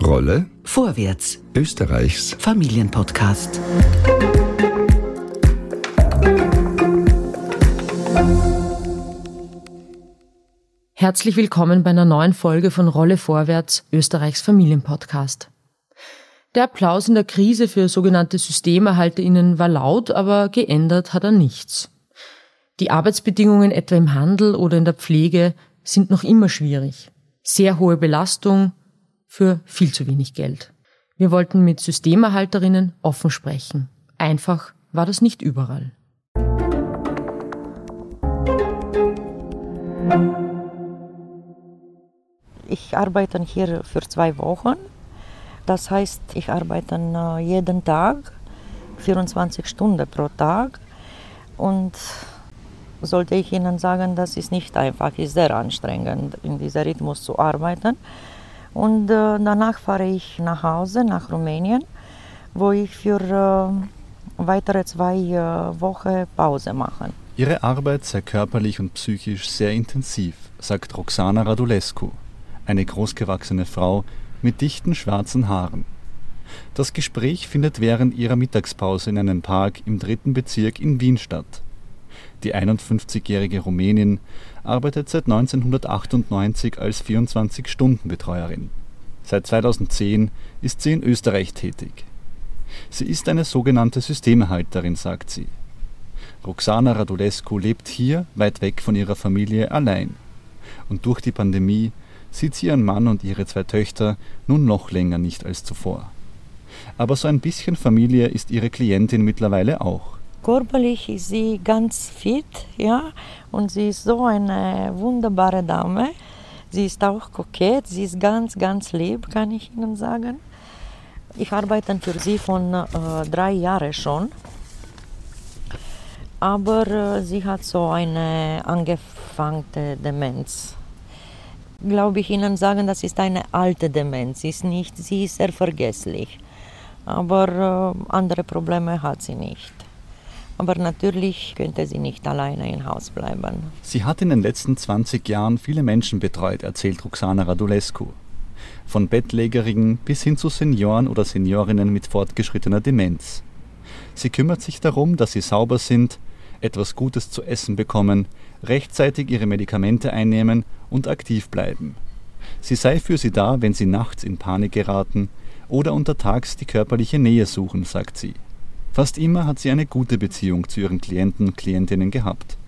Rolle Vorwärts, Österreichs Familienpodcast. Herzlich willkommen bei einer neuen Folge von Rolle Vorwärts, Österreichs Familienpodcast. Der Applaus in der Krise für sogenannte SystemerhalterInnen war laut, aber geändert hat er nichts. Die Arbeitsbedingungen etwa im Handel oder in der Pflege sind noch immer schwierig. Sehr hohe Belastung für viel zu wenig Geld. Wir wollten mit Systemerhalterinnen offen sprechen. Einfach war das nicht überall. Ich arbeite hier für zwei Wochen. Das heißt, ich arbeite äh, jeden Tag, 24 Stunden pro Tag. Und sollte ich Ihnen sagen, das ist nicht einfach, ist sehr anstrengend, in diesem Rhythmus zu arbeiten. Und äh, danach fahre ich nach Hause, nach Rumänien, wo ich für äh, weitere zwei äh, Wochen Pause mache. Ihre Arbeit sei körperlich und psychisch sehr intensiv, sagt Roxana Radulescu, eine großgewachsene Frau mit dichten schwarzen Haaren. Das Gespräch findet während ihrer Mittagspause in einem Park im dritten Bezirk in Wien statt. Die 51-jährige Rumänin arbeitet seit 1998 als 24-Stunden-Betreuerin. Seit 2010 ist sie in Österreich tätig. Sie ist eine sogenannte Systemerhalterin, sagt sie. Roxana Radulescu lebt hier, weit weg von ihrer Familie, allein. Und durch die Pandemie sieht sie ihren Mann und ihre zwei Töchter nun noch länger nicht als zuvor. Aber so ein bisschen Familie ist ihre Klientin mittlerweile auch. Körperlich ist sie ganz fit, ja, und sie ist so eine wunderbare Dame. Sie ist auch kokett, sie ist ganz, ganz lieb, kann ich Ihnen sagen. Ich arbeite für sie von äh, drei Jahren schon. Aber äh, sie hat so eine angefangene Demenz. Glaube ich Ihnen sagen, das ist eine alte Demenz. Sie ist, nicht, sie ist sehr vergesslich. Aber äh, andere Probleme hat sie nicht. Aber natürlich könnte sie nicht alleine im Haus bleiben. Sie hat in den letzten 20 Jahren viele Menschen betreut, erzählt Roxana Radulescu. Von Bettlägerigen bis hin zu Senioren oder Seniorinnen mit fortgeschrittener Demenz. Sie kümmert sich darum, dass sie sauber sind, etwas Gutes zu essen bekommen, rechtzeitig ihre Medikamente einnehmen und aktiv bleiben. Sie sei für sie da, wenn sie nachts in Panik geraten oder untertags die körperliche Nähe suchen, sagt sie. Fast immer hat sie eine gute Beziehung zu ihren Klienten und Klientinnen gehabt.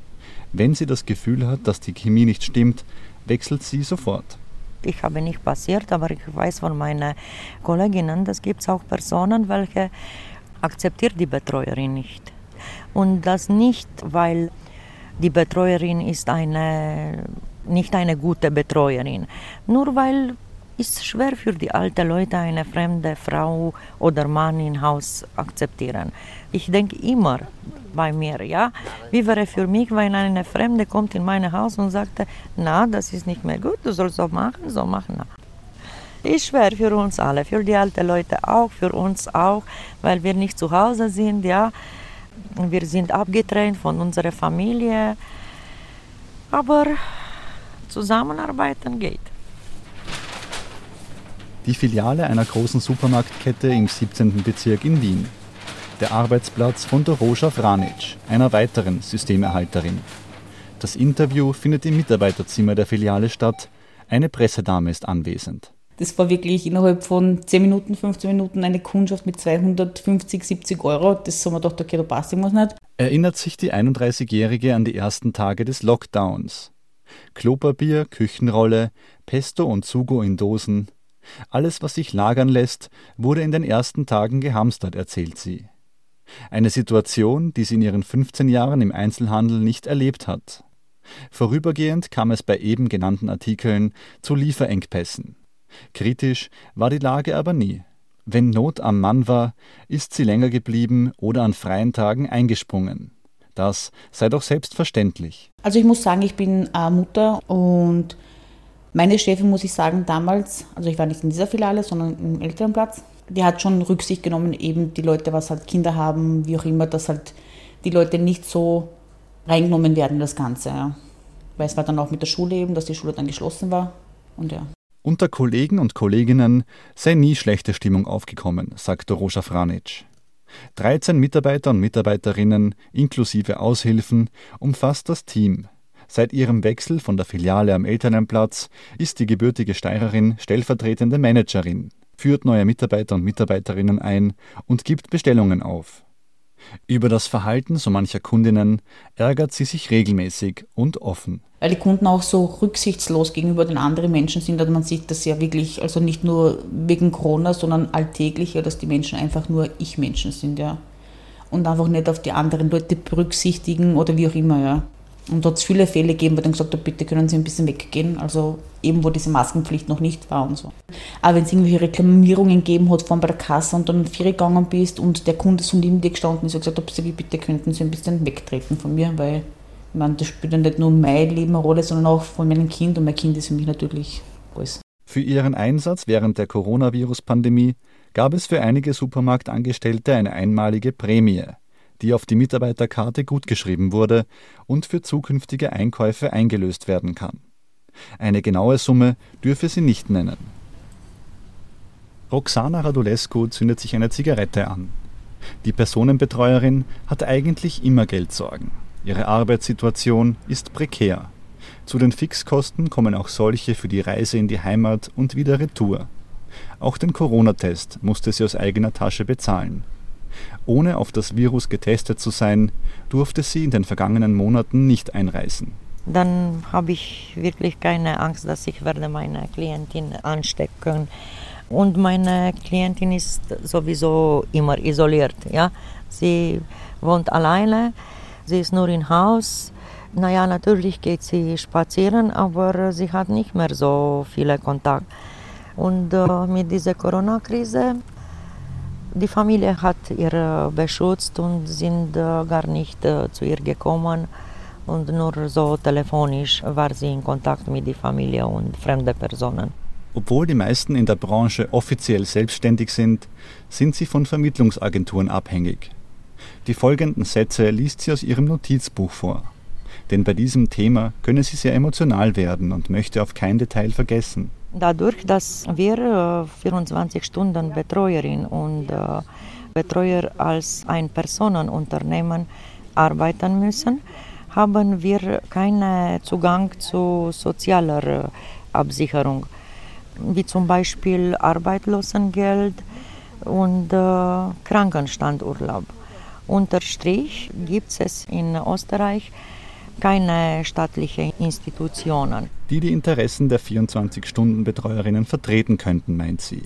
Wenn sie das Gefühl hat, dass die Chemie nicht stimmt, wechselt sie sofort. Ich habe nicht passiert, aber ich weiß von meinen Kolleginnen, das gibt es auch Personen, welche akzeptiert die Betreuerin nicht. Und das nicht, weil die Betreuerin ist eine, nicht eine gute Betreuerin, nur weil es schwer für die alten Leute eine fremde Frau oder Mann im Haus akzeptieren. Ich denke immer bei mir, ja, wie wäre für mich, wenn eine Fremde kommt in mein Haus und sagt, na, das ist nicht mehr gut, du sollst so machen, so machen. Ist schwer für uns alle, für die alten Leute auch, für uns auch, weil wir nicht zu Hause sind, ja. Wir sind abgetrennt von unserer Familie, aber zusammenarbeiten geht. Die Filiale einer großen Supermarktkette im 17. Bezirk in Wien. Der Arbeitsplatz von Doroja Franic, einer weiteren Systemerhalterin. Das Interview findet im Mitarbeiterzimmer der Filiale statt. Eine Pressedame ist anwesend. Das war wirklich innerhalb von 10 Minuten, 15 Minuten eine Kundschaft mit 250, 70 Euro. Das haben wir gedacht, okay, da passt irgendwas nicht. Erinnert sich die 31-Jährige an die ersten Tage des Lockdowns. Klopapier, Küchenrolle, Pesto und Sugo in Dosen. Alles, was sich lagern lässt, wurde in den ersten Tagen gehamstert, erzählt sie. Eine Situation, die sie in ihren 15 Jahren im Einzelhandel nicht erlebt hat. Vorübergehend kam es bei eben genannten Artikeln zu Lieferengpässen. Kritisch war die Lage aber nie. Wenn Not am Mann war, ist sie länger geblieben oder an freien Tagen eingesprungen. Das sei doch selbstverständlich. Also ich muss sagen, ich bin äh, Mutter und meine Chefin, muss ich sagen, damals, also ich war nicht in dieser Filiale, sondern im Elternplatz, die hat schon Rücksicht genommen, eben die Leute, was halt Kinder haben, wie auch immer, dass halt die Leute nicht so reingenommen werden das Ganze. Ja. Weil es war dann auch mit der Schule eben, dass die Schule dann geschlossen war. Und ja. Unter Kollegen und Kolleginnen sei nie schlechte Stimmung aufgekommen, sagt Dorosa Franic. 13 Mitarbeiter und Mitarbeiterinnen inklusive Aushilfen umfasst das Team. Seit ihrem Wechsel von der Filiale am Elternenplatz ist die gebürtige Steirerin stellvertretende Managerin, führt neue Mitarbeiter und Mitarbeiterinnen ein und gibt Bestellungen auf. Über das Verhalten so mancher Kundinnen ärgert sie sich regelmäßig und offen. Weil die Kunden auch so rücksichtslos gegenüber den anderen Menschen sind. Also man sieht das ja wirklich, also nicht nur wegen Corona, sondern alltäglich, ja, dass die Menschen einfach nur Ich-Menschen sind, ja. Und einfach nicht auf die anderen Leute berücksichtigen oder wie auch immer, ja. Und dort hat es viele Fälle gegeben, wo dann gesagt hat, bitte können Sie ein bisschen weggehen. Also eben, wo diese Maskenpflicht noch nicht war und so. Aber wenn es irgendwelche Reklamierungen gegeben hat von bei der Kasse und dann vier gegangen bist und der Kunde so neben dir gestanden ist und gesagt hat, bitte könnten Sie ein bisschen wegtreten von mir, weil ich meine, das spielt ja nicht nur mein Leben eine Rolle, sondern auch von meinem Kind und mein Kind ist für mich natürlich alles. Für ihren Einsatz während der Coronavirus-Pandemie gab es für einige Supermarktangestellte eine einmalige Prämie die auf die Mitarbeiterkarte gutgeschrieben wurde und für zukünftige Einkäufe eingelöst werden kann. Eine genaue Summe dürfe sie nicht nennen. Roxana Radulescu zündet sich eine Zigarette an. Die Personenbetreuerin hat eigentlich immer Geldsorgen. Ihre Arbeitssituation ist prekär. Zu den Fixkosten kommen auch solche für die Reise in die Heimat und wieder Retour. Auch den Corona-Test musste sie aus eigener Tasche bezahlen. Ohne auf das Virus getestet zu sein, durfte sie in den vergangenen Monaten nicht einreisen. Dann habe ich wirklich keine Angst, dass ich werde meine Klientin anstecken. Und meine Klientin ist sowieso immer isoliert. Ja? Sie wohnt alleine, sie ist nur im Haus. Naja, natürlich geht sie spazieren, aber sie hat nicht mehr so viele Kontakt. Und äh, mit dieser Corona-Krise die Familie hat ihr beschützt und sind äh, gar nicht äh, zu ihr gekommen und nur so telefonisch war sie in Kontakt mit der Familie und fremden Personen. Obwohl die meisten in der Branche offiziell selbstständig sind, sind sie von Vermittlungsagenturen abhängig. Die folgenden Sätze liest sie aus ihrem Notizbuch vor. Denn bei diesem Thema könne sie sehr emotional werden und möchte auf kein Detail vergessen. Dadurch, dass wir 24 äh, Stunden Betreuerin und äh, Betreuer als ein Personenunternehmen arbeiten müssen, haben wir keinen Zugang zu sozialer Absicherung, wie zum Beispiel Arbeitslosengeld und äh, Krankenstandurlaub. Unterstrich gibt es in Österreich keine staatlichen Institutionen. Die die Interessen der 24-Stunden-Betreuerinnen vertreten könnten, meint sie.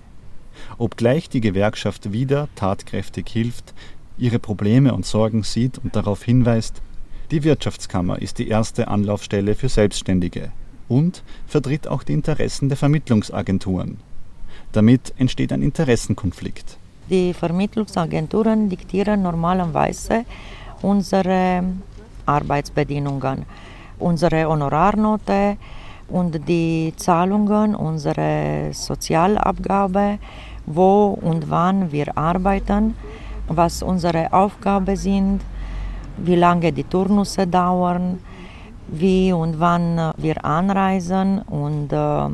Obgleich die Gewerkschaft wieder tatkräftig hilft, ihre Probleme und Sorgen sieht und darauf hinweist, die Wirtschaftskammer ist die erste Anlaufstelle für Selbstständige und vertritt auch die Interessen der Vermittlungsagenturen. Damit entsteht ein Interessenkonflikt. Die Vermittlungsagenturen diktieren normalerweise unsere Arbeitsbedingungen, unsere Honorarnote und die Zahlungen, unsere Sozialabgabe, wo und wann wir arbeiten, was unsere Aufgaben sind, wie lange die Turnusse dauern, wie und wann wir anreisen und äh,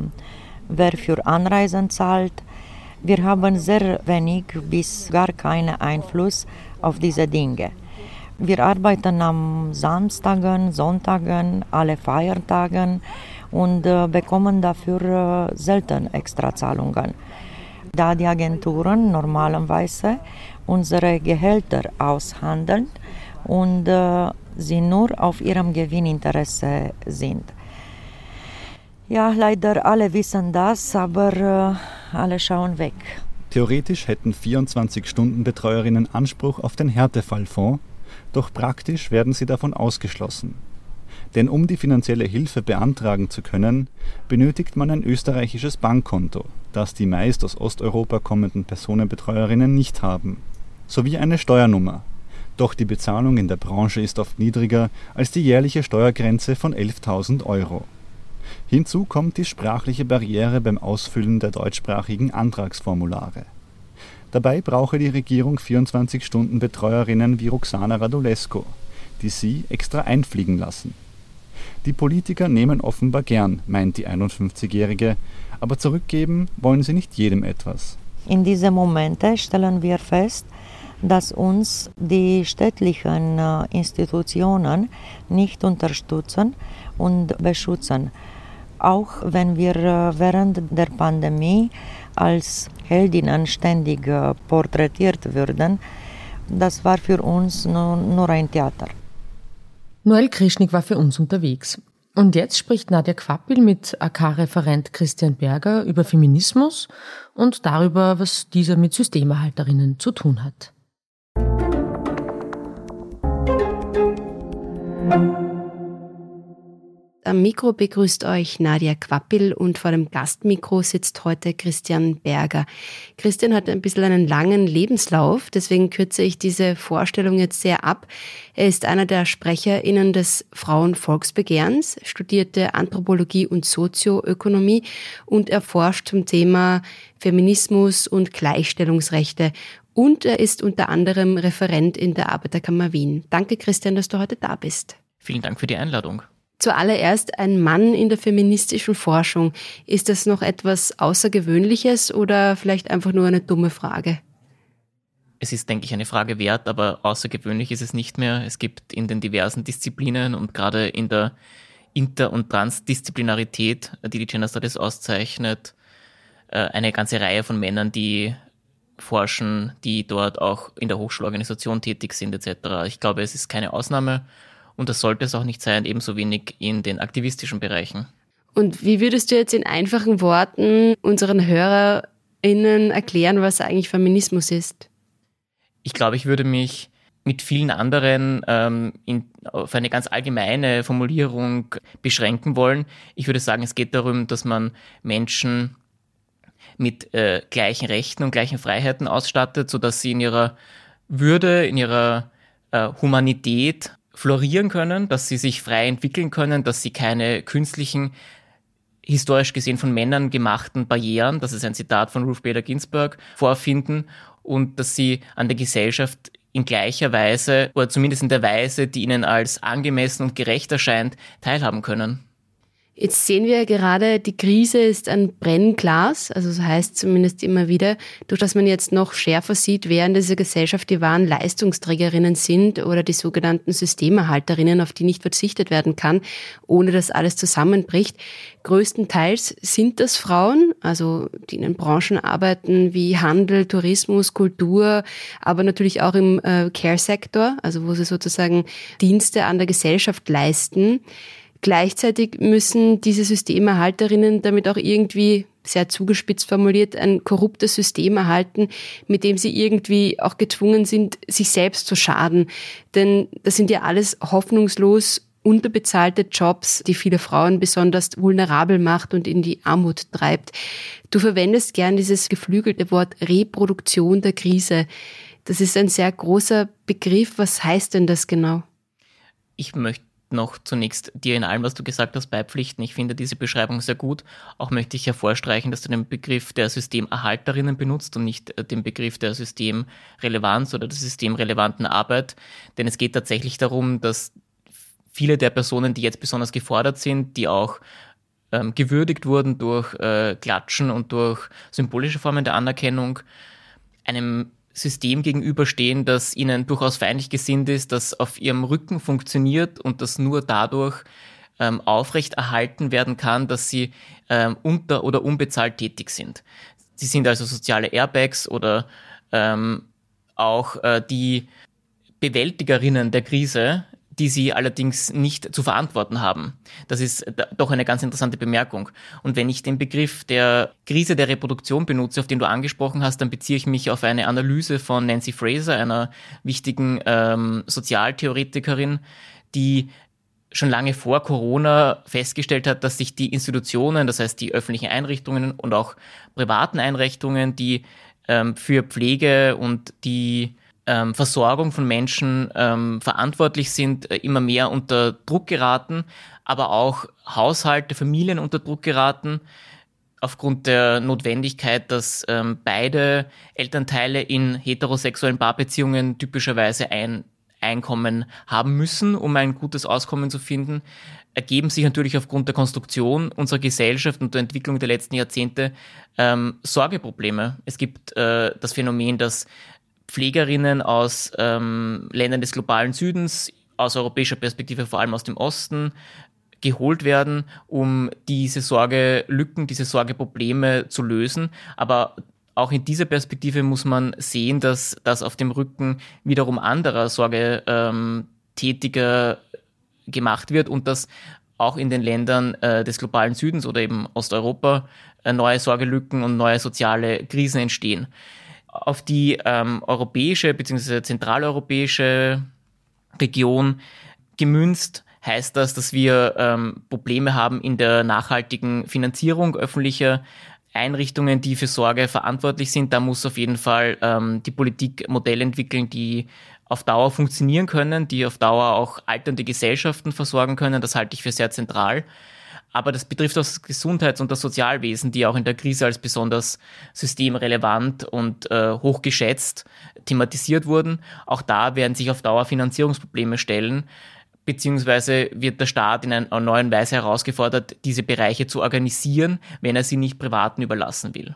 wer für Anreisen zahlt. Wir haben sehr wenig bis gar keinen Einfluss auf diese Dinge. Wir arbeiten am Samstagen, Sonntagen, alle Feiertagen und äh, bekommen dafür äh, selten Extrazahlungen. Da die Agenturen normalerweise unsere Gehälter aushandeln und äh, sie nur auf ihrem Gewinninteresse sind. Ja, leider alle wissen das, aber alle schauen weg. Theoretisch hätten 24-Stunden-Betreuerinnen Anspruch auf den Härtefallfonds, doch praktisch werden sie davon ausgeschlossen. Denn um die finanzielle Hilfe beantragen zu können, benötigt man ein österreichisches Bankkonto, das die meist aus Osteuropa kommenden Personenbetreuerinnen nicht haben, sowie eine Steuernummer. Doch die Bezahlung in der Branche ist oft niedriger als die jährliche Steuergrenze von 11.000 Euro. Hinzu kommt die sprachliche Barriere beim Ausfüllen der deutschsprachigen Antragsformulare. Dabei brauche die Regierung 24-Stunden-Betreuerinnen wie Roxana Radulescu, die sie extra einfliegen lassen. Die Politiker nehmen offenbar gern, meint die 51-Jährige, aber zurückgeben wollen sie nicht jedem etwas. In diesen Momenten stellen wir fest, dass uns die städtlichen äh, Institutionen nicht unterstützen und beschützen. Auch wenn wir äh, während der Pandemie als Heldinnen ständig äh, porträtiert würden, das war für uns nur, nur ein Theater. Noel Krischnik war für uns unterwegs. Und jetzt spricht Nadja Quappel mit AK-Referent Christian Berger über Feminismus und darüber, was dieser mit Systemerhalterinnen zu tun hat. Am Mikro begrüßt euch Nadia Quappel und vor dem Gastmikro sitzt heute Christian Berger. Christian hat ein bisschen einen langen Lebenslauf, deswegen kürze ich diese Vorstellung jetzt sehr ab. Er ist einer der SprecherInnen des Frauenvolksbegehrens, studierte Anthropologie und Sozioökonomie und erforscht zum Thema Feminismus und Gleichstellungsrechte und er ist unter anderem Referent in der Arbeiterkammer Wien. Danke, Christian, dass du heute da bist. Vielen Dank für die Einladung. Zuallererst ein Mann in der feministischen Forschung. Ist das noch etwas Außergewöhnliches oder vielleicht einfach nur eine dumme Frage? Es ist, denke ich, eine Frage wert, aber außergewöhnlich ist es nicht mehr. Es gibt in den diversen Disziplinen und gerade in der Inter- und Transdisziplinarität, die die Gender Studies auszeichnet, äh, eine ganze Reihe von Männern, die forschen, die dort auch in der Hochschulorganisation tätig sind etc. Ich glaube, es ist keine Ausnahme und das sollte es auch nicht sein, ebenso wenig in den aktivistischen Bereichen. Und wie würdest du jetzt in einfachen Worten unseren HörerInnen erklären, was eigentlich Feminismus ist? Ich glaube, ich würde mich mit vielen anderen ähm, in, auf eine ganz allgemeine Formulierung beschränken wollen. Ich würde sagen, es geht darum, dass man Menschen mit äh, gleichen Rechten und gleichen Freiheiten ausstattet, sodass sie in ihrer Würde, in ihrer äh, Humanität florieren können, dass sie sich frei entwickeln können, dass sie keine künstlichen, historisch gesehen von Männern gemachten Barrieren, das ist ein Zitat von Ruth Bader Ginsburg, vorfinden und dass sie an der Gesellschaft in gleicher Weise oder zumindest in der Weise, die ihnen als angemessen und gerecht erscheint, teilhaben können. Jetzt sehen wir gerade, die Krise ist ein Brennglas, also das heißt zumindest immer wieder, durch das man jetzt noch schärfer sieht, wer in dieser Gesellschaft die wahren Leistungsträgerinnen sind oder die sogenannten Systemerhalterinnen, auf die nicht verzichtet werden kann, ohne dass alles zusammenbricht. Größtenteils sind das Frauen, also die in den Branchen arbeiten wie Handel, Tourismus, Kultur, aber natürlich auch im äh, Care-Sektor, also wo sie sozusagen Dienste an der Gesellschaft leisten. Gleichzeitig müssen diese Systemerhalterinnen damit auch irgendwie sehr zugespitzt formuliert ein korruptes System erhalten, mit dem sie irgendwie auch gezwungen sind, sich selbst zu schaden. Denn das sind ja alles hoffnungslos unterbezahlte Jobs, die viele Frauen besonders vulnerabel macht und in die Armut treibt. Du verwendest gern dieses geflügelte Wort Reproduktion der Krise. Das ist ein sehr großer Begriff. Was heißt denn das genau? Ich möchte noch zunächst dir in allem, was du gesagt hast, beipflichten. Ich finde diese Beschreibung sehr gut. Auch möchte ich hervorstreichen, dass du den Begriff der Systemerhalterinnen benutzt und nicht äh, den Begriff der Systemrelevanz oder der systemrelevanten Arbeit. Denn es geht tatsächlich darum, dass viele der Personen, die jetzt besonders gefordert sind, die auch ähm, gewürdigt wurden durch äh, Klatschen und durch symbolische Formen der Anerkennung, einem System gegenüberstehen, das ihnen durchaus feindlich gesinnt ist, das auf ihrem Rücken funktioniert und das nur dadurch ähm, aufrechterhalten werden kann, dass sie ähm, unter- oder unbezahlt tätig sind. Sie sind also soziale Airbags oder ähm, auch äh, die Bewältigerinnen der Krise, die sie allerdings nicht zu verantworten haben. Das ist doch eine ganz interessante Bemerkung. Und wenn ich den Begriff der Krise der Reproduktion benutze, auf den du angesprochen hast, dann beziehe ich mich auf eine Analyse von Nancy Fraser, einer wichtigen ähm, Sozialtheoretikerin, die schon lange vor Corona festgestellt hat, dass sich die Institutionen, das heißt die öffentlichen Einrichtungen und auch privaten Einrichtungen, die ähm, für Pflege und die ähm, Versorgung von Menschen ähm, verantwortlich sind, äh, immer mehr unter Druck geraten, aber auch Haushalte, Familien unter Druck geraten, aufgrund der Notwendigkeit, dass ähm, beide Elternteile in heterosexuellen Paarbeziehungen typischerweise ein Einkommen haben müssen, um ein gutes Auskommen zu finden, ergeben sich natürlich aufgrund der Konstruktion unserer Gesellschaft und der Entwicklung der letzten Jahrzehnte ähm, Sorgeprobleme. Es gibt äh, das Phänomen, dass Pflegerinnen aus ähm, Ländern des globalen Südens, aus europäischer Perspektive vor allem aus dem Osten, geholt werden, um diese Sorgelücken, diese Sorgeprobleme zu lösen. Aber auch in dieser Perspektive muss man sehen, dass das auf dem Rücken wiederum anderer Sorgetätiger ähm, gemacht wird und dass auch in den Ländern äh, des globalen Südens oder eben Osteuropa äh, neue Sorgelücken und neue soziale Krisen entstehen. Auf die ähm, europäische bzw. zentraleuropäische Region gemünzt heißt das, dass wir ähm, Probleme haben in der nachhaltigen Finanzierung öffentlicher Einrichtungen, die für Sorge verantwortlich sind. Da muss auf jeden Fall ähm, die Politik Modelle entwickeln, die auf Dauer funktionieren können, die auf Dauer auch alternde Gesellschaften versorgen können. Das halte ich für sehr zentral. Aber das betrifft das Gesundheits- und das Sozialwesen, die auch in der Krise als besonders systemrelevant und äh, hochgeschätzt thematisiert wurden. Auch da werden sich auf Dauer Finanzierungsprobleme stellen beziehungsweise wird der Staat in einer neuen Weise herausgefordert, diese Bereiche zu organisieren, wenn er sie nicht Privaten überlassen will.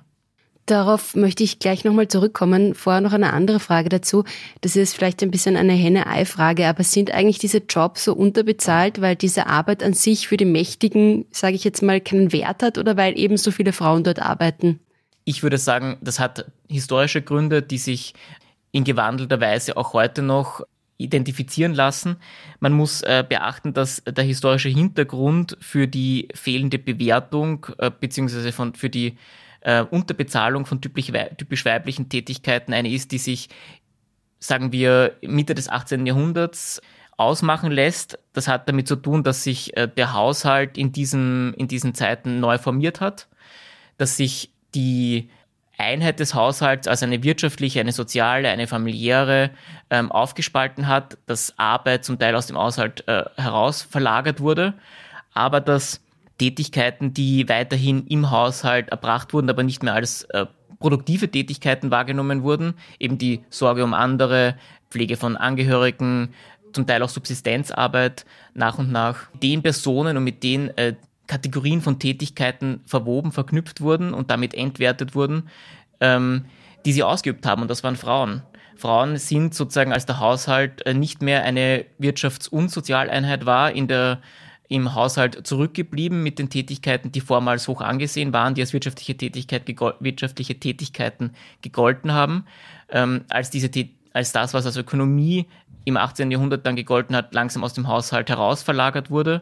Darauf möchte ich gleich nochmal zurückkommen. Vorher noch eine andere Frage dazu. Das ist vielleicht ein bisschen eine Henne-Ei-Frage, aber sind eigentlich diese Jobs so unterbezahlt, weil diese Arbeit an sich für die Mächtigen, sage ich jetzt mal, keinen Wert hat oder weil eben so viele Frauen dort arbeiten? Ich würde sagen, das hat historische Gründe, die sich in gewandelter Weise auch heute noch identifizieren lassen. Man muss äh, beachten, dass der historische Hintergrund für die fehlende Bewertung äh, beziehungsweise für die äh, Unterbezahlung von typisch, typisch weiblichen Tätigkeiten eine ist, die sich, sagen wir, Mitte des 18. Jahrhunderts ausmachen lässt. Das hat damit zu tun, dass sich äh, der Haushalt in, diesem, in diesen Zeiten neu formiert hat, dass sich die Einheit des Haushalts als eine wirtschaftliche, eine soziale, eine familiäre ähm, aufgespalten hat, dass Arbeit zum Teil aus dem Haushalt äh, heraus verlagert wurde, aber dass Tätigkeiten, die weiterhin im Haushalt erbracht wurden, aber nicht mehr als äh, produktive Tätigkeiten wahrgenommen wurden, eben die Sorge um andere, Pflege von Angehörigen, zum Teil auch Subsistenzarbeit nach und nach den Personen und mit den äh, Kategorien von Tätigkeiten verwoben, verknüpft wurden und damit entwertet wurden, ähm, die sie ausgeübt haben. Und das waren Frauen. Frauen sind sozusagen, als der Haushalt äh, nicht mehr eine Wirtschafts- und Sozialeinheit war, in der, im Haushalt zurückgeblieben mit den Tätigkeiten, die vormals hoch angesehen waren, die als wirtschaftliche, Tätigkeit wirtschaftliche Tätigkeiten gegolten haben. Ähm, als, diese, als das, was als Ökonomie im 18. Jahrhundert dann gegolten hat, langsam aus dem Haushalt heraus verlagert wurde,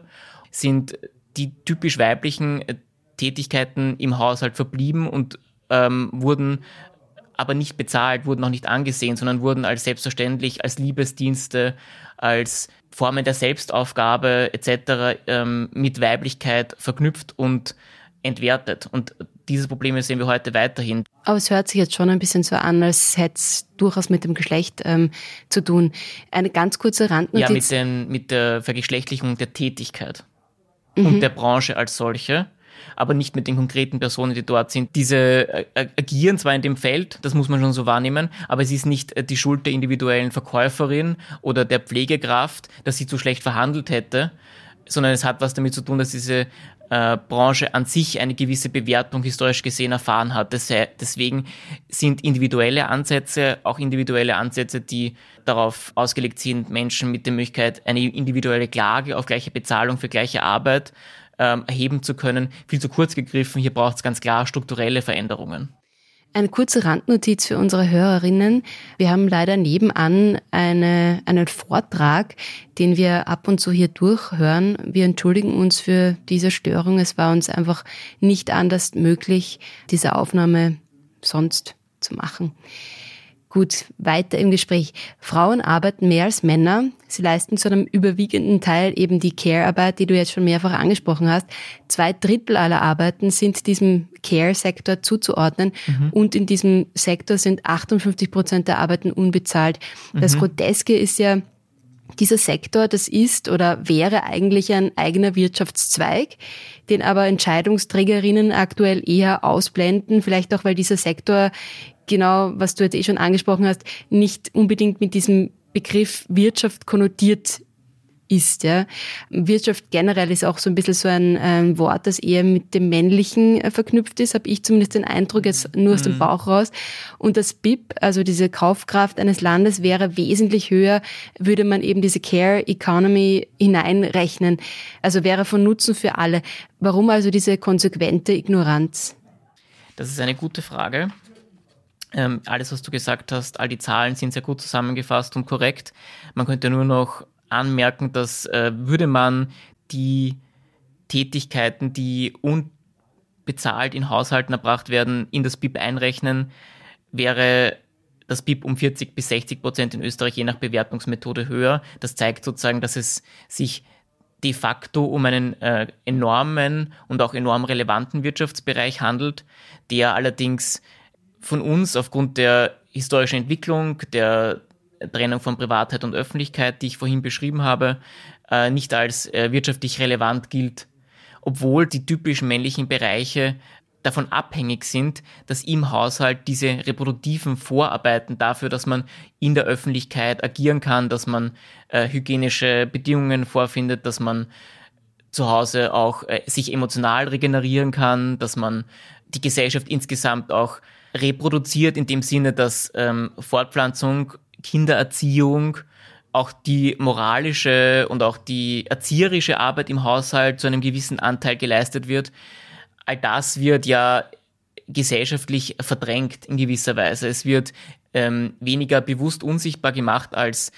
sind die typisch weiblichen äh, Tätigkeiten im Haushalt verblieben und ähm, wurden aber nicht bezahlt, wurden auch nicht angesehen, sondern wurden als selbstverständlich, als Liebesdienste, als Formen der Selbstaufgabe etc. Ähm, mit Weiblichkeit verknüpft und entwertet. Und diese Probleme sehen wir heute weiterhin. Aber es hört sich jetzt schon ein bisschen so an, als hätte es durchaus mit dem Geschlecht ähm, zu tun. Eine ganz kurze Randnotiz. Ja, mit, den, mit der Vergeschlechtlichung der Tätigkeit mhm. und der Branche als solche, aber nicht mit den konkreten Personen, die dort sind. Diese äh, agieren zwar in dem Feld, das muss man schon so wahrnehmen, aber es ist nicht äh, die Schuld der individuellen Verkäuferin oder der Pflegekraft, dass sie zu schlecht verhandelt hätte, sondern es hat was damit zu tun, dass diese äh, Branche an sich eine gewisse Bewertung historisch gesehen erfahren hat. deswegen sind individuelle Ansätze auch individuelle Ansätze, die darauf ausgelegt sind, Menschen mit der Möglichkeit, eine individuelle Klage auf gleiche Bezahlung für gleiche Arbeit ähm, erheben zu können, viel zu kurz gegriffen. Hier braucht es ganz klar strukturelle Veränderungen. Eine kurze Randnotiz für unsere Hörerinnen. Wir haben leider nebenan eine, einen Vortrag, den wir ab und zu hier durchhören. Wir entschuldigen uns für diese Störung. Es war uns einfach nicht anders möglich, diese Aufnahme sonst zu machen. Gut, weiter im Gespräch. Frauen arbeiten mehr als Männer. Sie leisten zu einem überwiegenden Teil eben die Care-Arbeit, die du jetzt schon mehrfach angesprochen hast. Zwei Drittel aller Arbeiten sind diesem Care-Sektor zuzuordnen mhm. und in diesem Sektor sind 58 Prozent der Arbeiten unbezahlt. Das mhm. Groteske ist ja, dieser Sektor, das ist oder wäre eigentlich ein eigener Wirtschaftszweig, den aber Entscheidungsträgerinnen aktuell eher ausblenden, vielleicht auch, weil dieser Sektor genau, was du jetzt eh schon angesprochen hast, nicht unbedingt mit diesem Begriff Wirtschaft konnotiert ist. Ja. Wirtschaft generell ist auch so ein bisschen so ein, ein Wort, das eher mit dem Männlichen äh, verknüpft ist, habe ich zumindest den Eindruck, jetzt nur aus mhm. dem Bauch raus. Und das BIP, also diese Kaufkraft eines Landes, wäre wesentlich höher, würde man eben diese Care Economy hineinrechnen. Also wäre von Nutzen für alle. Warum also diese konsequente Ignoranz? Das ist eine gute Frage. Ähm, alles, was du gesagt hast, all die Zahlen sind sehr gut zusammengefasst und korrekt. Man könnte nur noch anmerken, dass äh, würde man die Tätigkeiten, die unbezahlt in Haushalten erbracht werden, in das BIP einrechnen, wäre das BIP um 40 bis 60 Prozent in Österreich je nach Bewertungsmethode höher. Das zeigt sozusagen, dass es sich de facto um einen äh, enormen und auch enorm relevanten Wirtschaftsbereich handelt, der allerdings von uns aufgrund der historischen Entwicklung, der Trennung von Privatheit und Öffentlichkeit, die ich vorhin beschrieben habe, äh, nicht als äh, wirtschaftlich relevant gilt, obwohl die typischen männlichen Bereiche davon abhängig sind, dass im Haushalt diese reproduktiven Vorarbeiten dafür, dass man in der Öffentlichkeit agieren kann, dass man äh, hygienische Bedingungen vorfindet, dass man zu Hause auch äh, sich emotional regenerieren kann, dass man die Gesellschaft insgesamt auch reproduziert in dem Sinne, dass ähm, Fortpflanzung Kindererziehung, auch die moralische und auch die erzieherische Arbeit im Haushalt zu einem gewissen Anteil geleistet wird. All das wird ja gesellschaftlich verdrängt in gewisser Weise. Es wird ähm, weniger bewusst unsichtbar gemacht als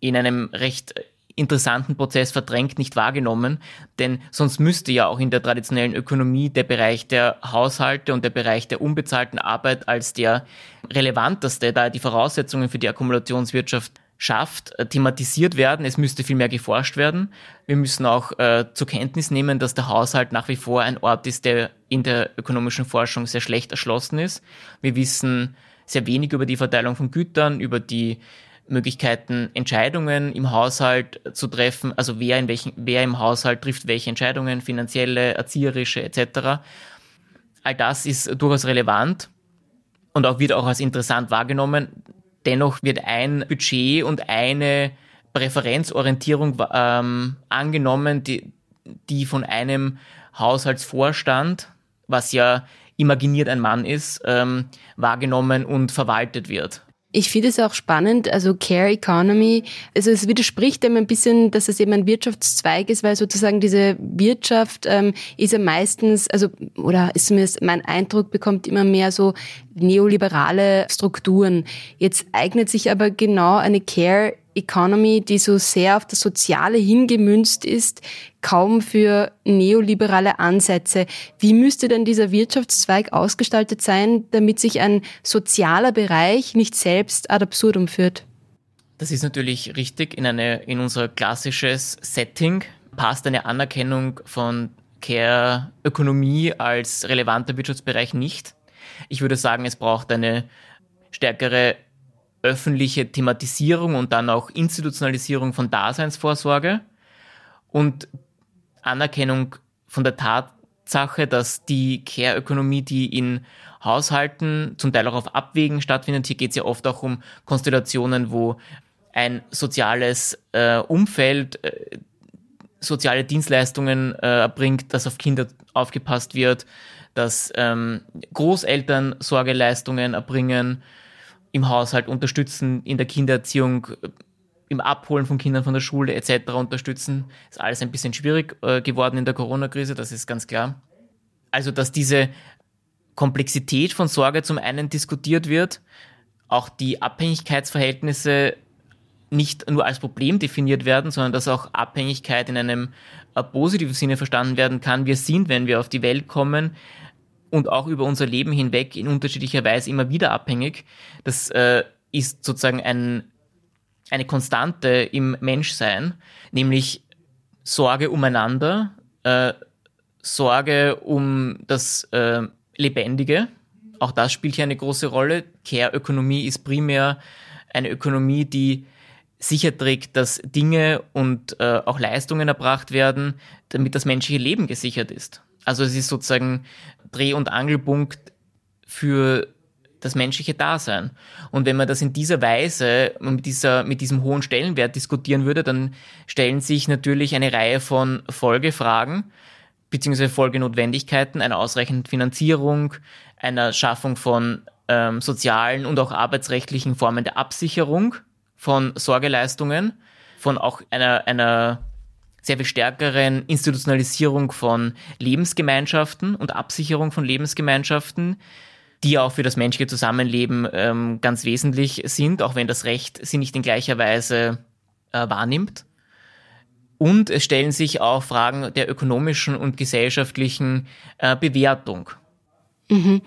in einem recht interessanten Prozess verdrängt, nicht wahrgenommen. Denn sonst müsste ja auch in der traditionellen Ökonomie der Bereich der Haushalte und der Bereich der unbezahlten Arbeit als der relevanteste, da er die Voraussetzungen für die Akkumulationswirtschaft schafft, äh, thematisiert werden. Es müsste viel mehr geforscht werden. Wir müssen auch äh, zur Kenntnis nehmen, dass der Haushalt nach wie vor ein Ort ist, der in der ökonomischen Forschung sehr schlecht erschlossen ist. Wir wissen sehr wenig über die Verteilung von Gütern, über die Möglichkeiten, Entscheidungen im Haushalt zu treffen, also wer in welchen, wer im Haushalt trifft welche Entscheidungen, finanzielle, erzieherische etc. All das ist durchaus relevant und auch wird auch als interessant wahrgenommen. Dennoch wird ein Budget und eine Präferenzorientierung ähm, angenommen, die, die von einem Haushaltsvorstand, was ja imaginiert ein Mann ist, ähm, wahrgenommen und verwaltet wird. Ich finde es auch spannend, also Care Economy, also es widerspricht dem ein bisschen, dass es eben ein Wirtschaftszweig ist, weil sozusagen diese Wirtschaft ähm, ist ja meistens, also oder ist zumindest mein Eindruck, bekommt immer mehr so neoliberale Strukturen. Jetzt eignet sich aber genau eine Care Economy, die so sehr auf das Soziale hingemünzt ist, kaum für neoliberale Ansätze. Wie müsste denn dieser Wirtschaftszweig ausgestaltet sein, damit sich ein sozialer Bereich nicht selbst ad absurdum führt? Das ist natürlich richtig. In, eine, in unser klassisches Setting passt eine Anerkennung von Care-Ökonomie als relevanter Wirtschaftsbereich nicht. Ich würde sagen, es braucht eine stärkere öffentliche Thematisierung und dann auch Institutionalisierung von Daseinsvorsorge und Anerkennung von der Tatsache, dass die Care-Ökonomie, die in Haushalten zum Teil auch auf Abwägen stattfindet, hier geht es ja oft auch um Konstellationen, wo ein soziales äh, Umfeld äh, soziale Dienstleistungen äh, erbringt, dass auf Kinder aufgepasst wird, dass ähm, Großeltern Sorgeleistungen erbringen, im Haushalt unterstützen, in der Kindererziehung, äh, im Abholen von Kindern von der Schule etc. unterstützen. Ist alles ein bisschen schwierig äh, geworden in der Corona-Krise, das ist ganz klar. Also, dass diese Komplexität von Sorge zum einen diskutiert wird, auch die Abhängigkeitsverhältnisse nicht nur als Problem definiert werden, sondern dass auch Abhängigkeit in einem äh, positiven Sinne verstanden werden kann. Wir sind, wenn wir auf die Welt kommen, und auch über unser Leben hinweg in unterschiedlicher Weise immer wieder abhängig. Das äh, ist sozusagen ein, eine Konstante im Menschsein, nämlich Sorge umeinander, äh, Sorge um das äh, Lebendige. Auch das spielt hier eine große Rolle. Care-Ökonomie ist primär eine Ökonomie, die sicher trägt, dass Dinge und äh, auch Leistungen erbracht werden, damit das menschliche Leben gesichert ist. Also es ist sozusagen Dreh- und Angelpunkt für das menschliche Dasein. Und wenn man das in dieser Weise mit, dieser, mit diesem hohen Stellenwert diskutieren würde, dann stellen sich natürlich eine Reihe von Folgefragen beziehungsweise Folgenotwendigkeiten einer ausreichenden Finanzierung, einer Schaffung von ähm, sozialen und auch arbeitsrechtlichen Formen der Absicherung von Sorgeleistungen, von auch einer, einer sehr viel stärkeren Institutionalisierung von Lebensgemeinschaften und Absicherung von Lebensgemeinschaften, die auch für das menschliche Zusammenleben ähm, ganz wesentlich sind, auch wenn das Recht sie nicht in gleicher Weise äh, wahrnimmt. Und es stellen sich auch Fragen der ökonomischen und gesellschaftlichen äh, Bewertung. Mhm.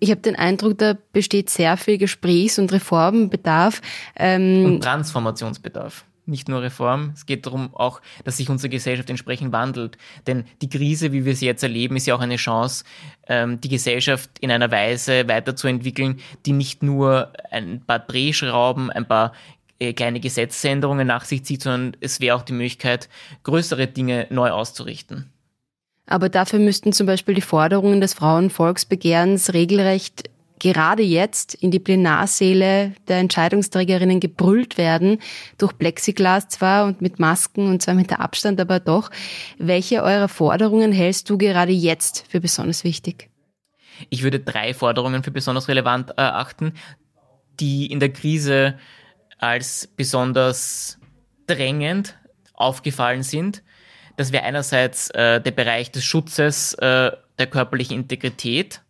Ich habe den Eindruck, da besteht sehr viel Gesprächs- und Reformbedarf. Ähm und Transformationsbedarf nicht nur Reform. Es geht darum auch, dass sich unsere Gesellschaft entsprechend wandelt. Denn die Krise, wie wir sie jetzt erleben, ist ja auch eine Chance, ähm, die Gesellschaft in einer Weise weiterzuentwickeln, die nicht nur ein paar Drehschrauben, ein paar äh, kleine Gesetzesänderungen nach sich zieht, sondern es wäre auch die Möglichkeit, größere Dinge neu auszurichten. Aber dafür müssten zum Beispiel die Forderungen des Frauenvolksbegehrens regelrecht gerade jetzt in die Plenarsäle der Entscheidungsträgerinnen gebrüllt werden, durch Plexiglas zwar und mit Masken und zwar mit der Abstand, aber doch. Welche eurer Forderungen hältst du gerade jetzt für besonders wichtig? Ich würde drei Forderungen für besonders relevant erachten, die in der Krise als besonders drängend aufgefallen sind. Das wäre einerseits äh, der Bereich des Schutzes äh, der körperlichen Integrität äh,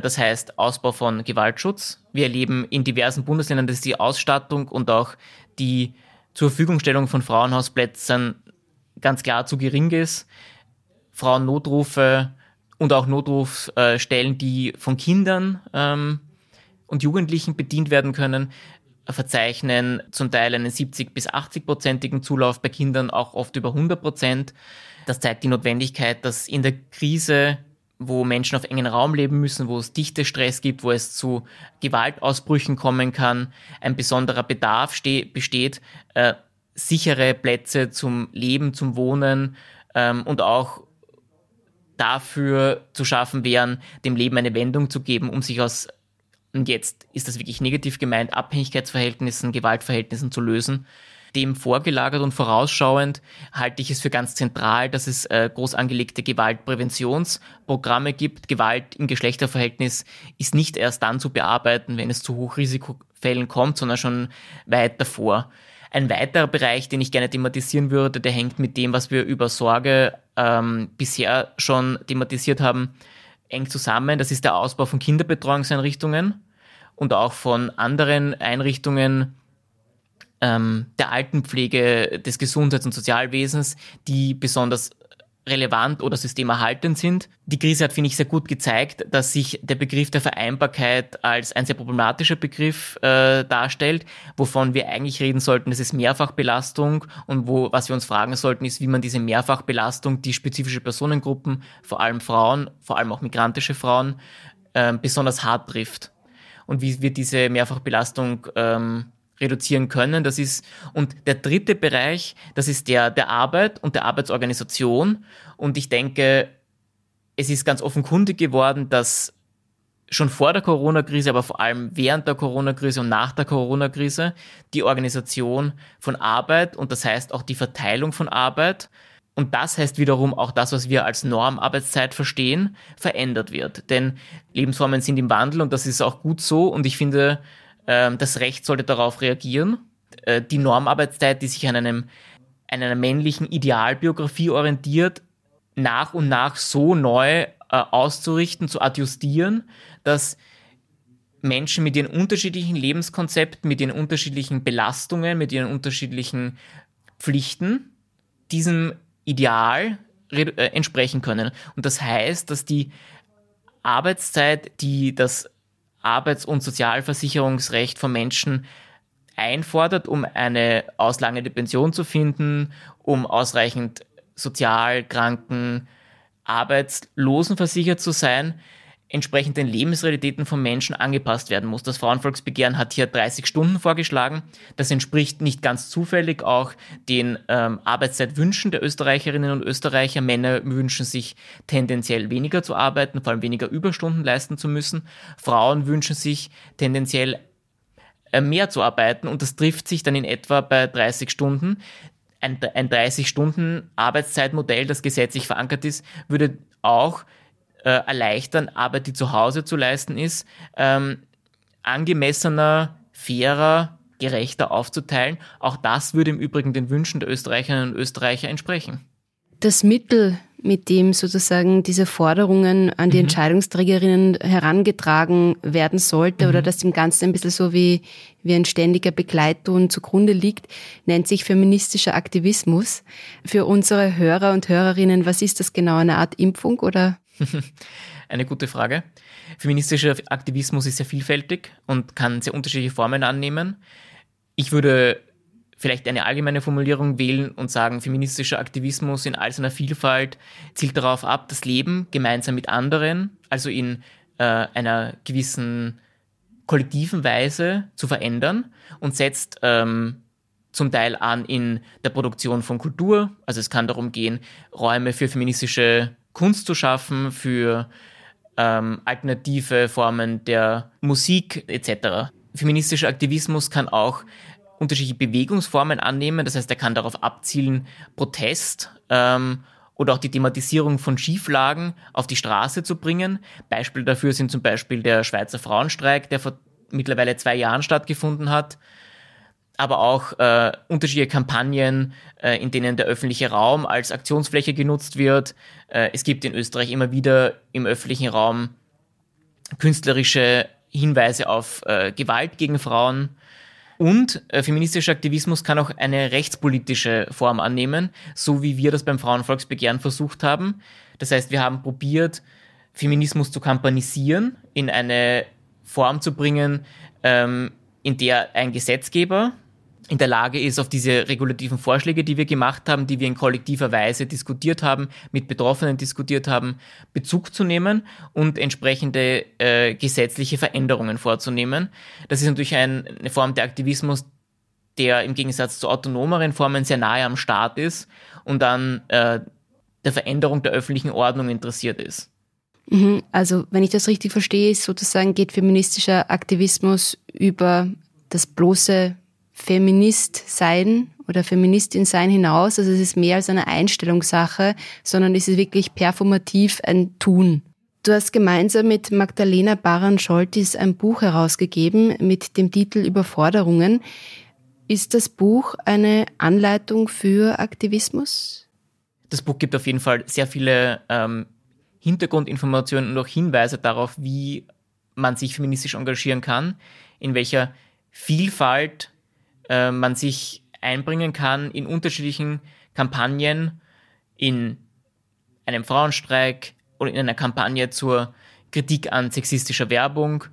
das heißt Ausbau von Gewaltschutz. Wir erleben in diversen Bundesländern, dass die Ausstattung und auch die zur Verfügungstellung von Frauenhausplätzen ganz klar zu gering ist. Frauennotrufe und auch Notrufstellen, die von Kindern ähm, und Jugendlichen bedient werden können, verzeichnen zum Teil einen 70 bis 80-prozentigen Zulauf bei Kindern, auch oft über 100 Prozent. Das zeigt die Notwendigkeit, dass in der Krise wo Menschen auf engen Raum leben müssen, wo es dichte Stress gibt, wo es zu Gewaltausbrüchen kommen kann, ein besonderer Bedarf besteht, äh, sichere Plätze zum Leben, zum Wohnen ähm, und auch dafür zu schaffen wären, dem Leben eine Wendung zu geben, um sich aus, und jetzt ist das wirklich negativ gemeint, Abhängigkeitsverhältnissen, Gewaltverhältnissen zu lösen dem vorgelagert und vorausschauend halte ich es für ganz zentral, dass es äh, groß angelegte Gewaltpräventionsprogramme gibt. Gewalt im Geschlechterverhältnis ist nicht erst dann zu bearbeiten, wenn es zu Hochrisikofällen kommt, sondern schon weit davor. Ein weiterer Bereich, den ich gerne thematisieren würde, der hängt mit dem, was wir über Sorge ähm, bisher schon thematisiert haben, eng zusammen. Das ist der Ausbau von Kinderbetreuungseinrichtungen und auch von anderen Einrichtungen, ähm, der Altenpflege, des Gesundheits- und Sozialwesens, die besonders relevant oder systemerhaltend sind. Die Krise hat, finde ich, sehr gut gezeigt, dass sich der Begriff der Vereinbarkeit als ein sehr problematischer Begriff äh, darstellt, wovon wir eigentlich reden sollten, das ist Mehrfachbelastung und wo, was wir uns fragen sollten, ist, wie man diese Mehrfachbelastung, die spezifische Personengruppen, vor allem Frauen, vor allem auch migrantische Frauen, äh, besonders hart trifft. Und wie wir diese Mehrfachbelastung ähm, reduzieren können. Das ist, und der dritte Bereich, das ist der der Arbeit und der Arbeitsorganisation. Und ich denke, es ist ganz offenkundig geworden, dass schon vor der Corona-Krise, aber vor allem während der Corona-Krise und nach der Corona-Krise die Organisation von Arbeit und das heißt auch die Verteilung von Arbeit und das heißt wiederum auch das, was wir als Normarbeitszeit verstehen, verändert wird. Denn Lebensformen sind im Wandel und das ist auch gut so und ich finde, das Recht sollte darauf reagieren. Äh, die Normarbeitszeit, die sich an einem an einer männlichen Idealbiografie orientiert, nach und nach so neu äh, auszurichten, zu adjustieren, dass Menschen mit ihren unterschiedlichen Lebenskonzepten, mit ihren unterschiedlichen Belastungen, mit ihren unterschiedlichen Pflichten diesem Ideal äh, entsprechen können. Und das heißt, dass die Arbeitszeit, die das Arbeits- und Sozialversicherungsrecht von Menschen einfordert, um eine auslangende Pension zu finden, um ausreichend sozial, kranken, arbeitslosen versichert zu sein, entsprechend den Lebensrealitäten von Menschen angepasst werden muss. Das Frauenvolksbegehren hat hier 30 Stunden vorgeschlagen. Das entspricht nicht ganz zufällig auch den ähm, Arbeitszeitwünschen der Österreicherinnen und Österreicher. Männer wünschen sich tendenziell weniger zu arbeiten, vor allem weniger Überstunden leisten zu müssen. Frauen wünschen sich tendenziell äh, mehr zu arbeiten und das trifft sich dann in etwa bei 30 Stunden. Ein, ein 30-Stunden-Arbeitszeitmodell, das gesetzlich verankert ist, würde auch äh, erleichtern, Arbeit, die zu Hause zu leisten ist, ähm, angemessener, fairer, gerechter aufzuteilen. Auch das würde im Übrigen den Wünschen der Österreicherinnen und Österreicher entsprechen. Das Mittel, mit dem sozusagen diese Forderungen an die mhm. Entscheidungsträgerinnen herangetragen werden sollte mhm. oder das dem Ganzen ein bisschen so wie, wie ein ständiger Begleitton zugrunde liegt, nennt sich feministischer Aktivismus. Für unsere Hörer und Hörerinnen, was ist das genau? Eine Art Impfung oder? Eine gute Frage. Feministischer Aktivismus ist sehr vielfältig und kann sehr unterschiedliche Formen annehmen. Ich würde vielleicht eine allgemeine Formulierung wählen und sagen, feministischer Aktivismus in all seiner Vielfalt zielt darauf ab, das Leben gemeinsam mit anderen, also in äh, einer gewissen kollektiven Weise zu verändern und setzt ähm, zum Teil an in der Produktion von Kultur. Also es kann darum gehen, Räume für feministische Kunst zu schaffen, für ähm, alternative Formen der Musik etc. Feministischer Aktivismus kann auch unterschiedliche Bewegungsformen annehmen, das heißt, er kann darauf abzielen, Protest ähm, oder auch die Thematisierung von Schieflagen auf die Straße zu bringen. Beispiele dafür sind zum Beispiel der Schweizer Frauenstreik, der vor mittlerweile zwei Jahren stattgefunden hat aber auch äh, unterschiedliche Kampagnen, äh, in denen der öffentliche Raum als Aktionsfläche genutzt wird. Äh, es gibt in Österreich immer wieder im öffentlichen Raum künstlerische Hinweise auf äh, Gewalt gegen Frauen. Und äh, feministischer Aktivismus kann auch eine rechtspolitische Form annehmen, so wie wir das beim Frauenvolksbegehren versucht haben. Das heißt, wir haben probiert, Feminismus zu kampanisieren, in eine Form zu bringen, ähm, in der ein Gesetzgeber in der Lage ist, auf diese regulativen Vorschläge, die wir gemacht haben, die wir in kollektiver Weise diskutiert haben, mit Betroffenen diskutiert haben, Bezug zu nehmen und entsprechende äh, gesetzliche Veränderungen vorzunehmen. Das ist natürlich ein, eine Form der Aktivismus, der im Gegensatz zu autonomeren Formen sehr nahe am Staat ist und an äh, der Veränderung der öffentlichen Ordnung interessiert ist. Mhm. Also, wenn ich das richtig verstehe, sozusagen geht feministischer Aktivismus über das bloße Feminist sein oder Feministin sein hinaus. Also es ist mehr als eine Einstellungssache, sondern es ist wirklich performativ ein Tun. Du hast gemeinsam mit Magdalena Baran-Scholtis ein Buch herausgegeben mit dem Titel Überforderungen. Ist das Buch eine Anleitung für Aktivismus? Das Buch gibt auf jeden Fall sehr viele ähm, Hintergrundinformationen und auch Hinweise darauf, wie man sich feministisch engagieren kann, in welcher Vielfalt äh, man sich einbringen kann in unterschiedlichen Kampagnen, in einem Frauenstreik oder in einer Kampagne zur Kritik an sexistischer Werbung.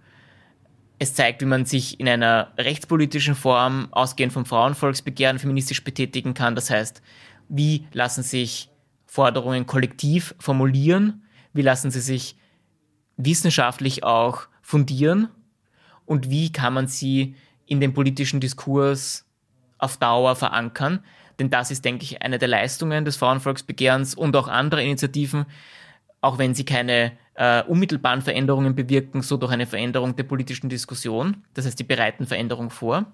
Es zeigt, wie man sich in einer rechtspolitischen Form, ausgehend vom Frauenvolksbegehren, feministisch betätigen kann. Das heißt, wie lassen sich Forderungen kollektiv formulieren, wie lassen sie sich wissenschaftlich auch fundieren und wie kann man sie in den politischen Diskurs auf Dauer verankern. Denn das ist, denke ich, eine der Leistungen des Frauenvolksbegehrens und auch anderer Initiativen, auch wenn sie keine äh, unmittelbaren Veränderungen bewirken, so durch eine Veränderung der politischen Diskussion. Das heißt, die bereiten Veränderung vor.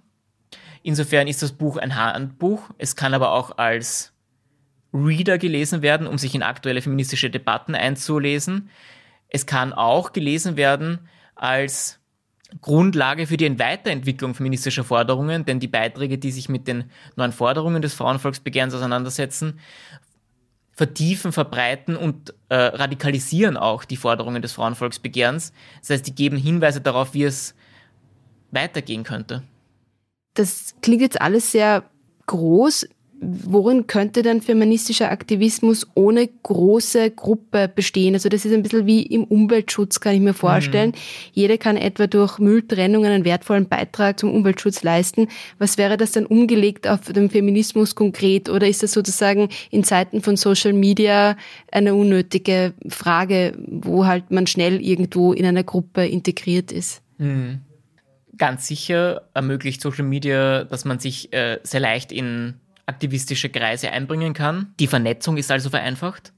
Insofern ist das Buch ein Handbuch. Es kann aber auch als Reader gelesen werden, um sich in aktuelle feministische Debatten einzulesen. Es kann auch gelesen werden als Grundlage für die Weiterentwicklung feministischer Forderungen, denn die Beiträge, die sich mit den neuen Forderungen des Frauenvolksbegehrens auseinandersetzen, vertiefen, verbreiten und äh, radikalisieren auch die Forderungen des Frauenvolksbegehrens. Das heißt, die geben Hinweise darauf, wie es weitergehen könnte. Das klingt jetzt alles sehr groß. Worin könnte denn feministischer Aktivismus ohne große Gruppe bestehen? Also das ist ein bisschen wie im Umweltschutz, kann ich mir vorstellen. Mhm. Jeder kann etwa durch Mülltrennung einen wertvollen Beitrag zum Umweltschutz leisten. Was wäre das dann umgelegt auf den Feminismus konkret? Oder ist das sozusagen in Zeiten von Social Media eine unnötige Frage, wo halt man schnell irgendwo in einer Gruppe integriert ist? Mhm. Ganz sicher ermöglicht Social Media, dass man sich äh, sehr leicht in aktivistische Kreise einbringen kann. Die Vernetzung ist also vereinfacht.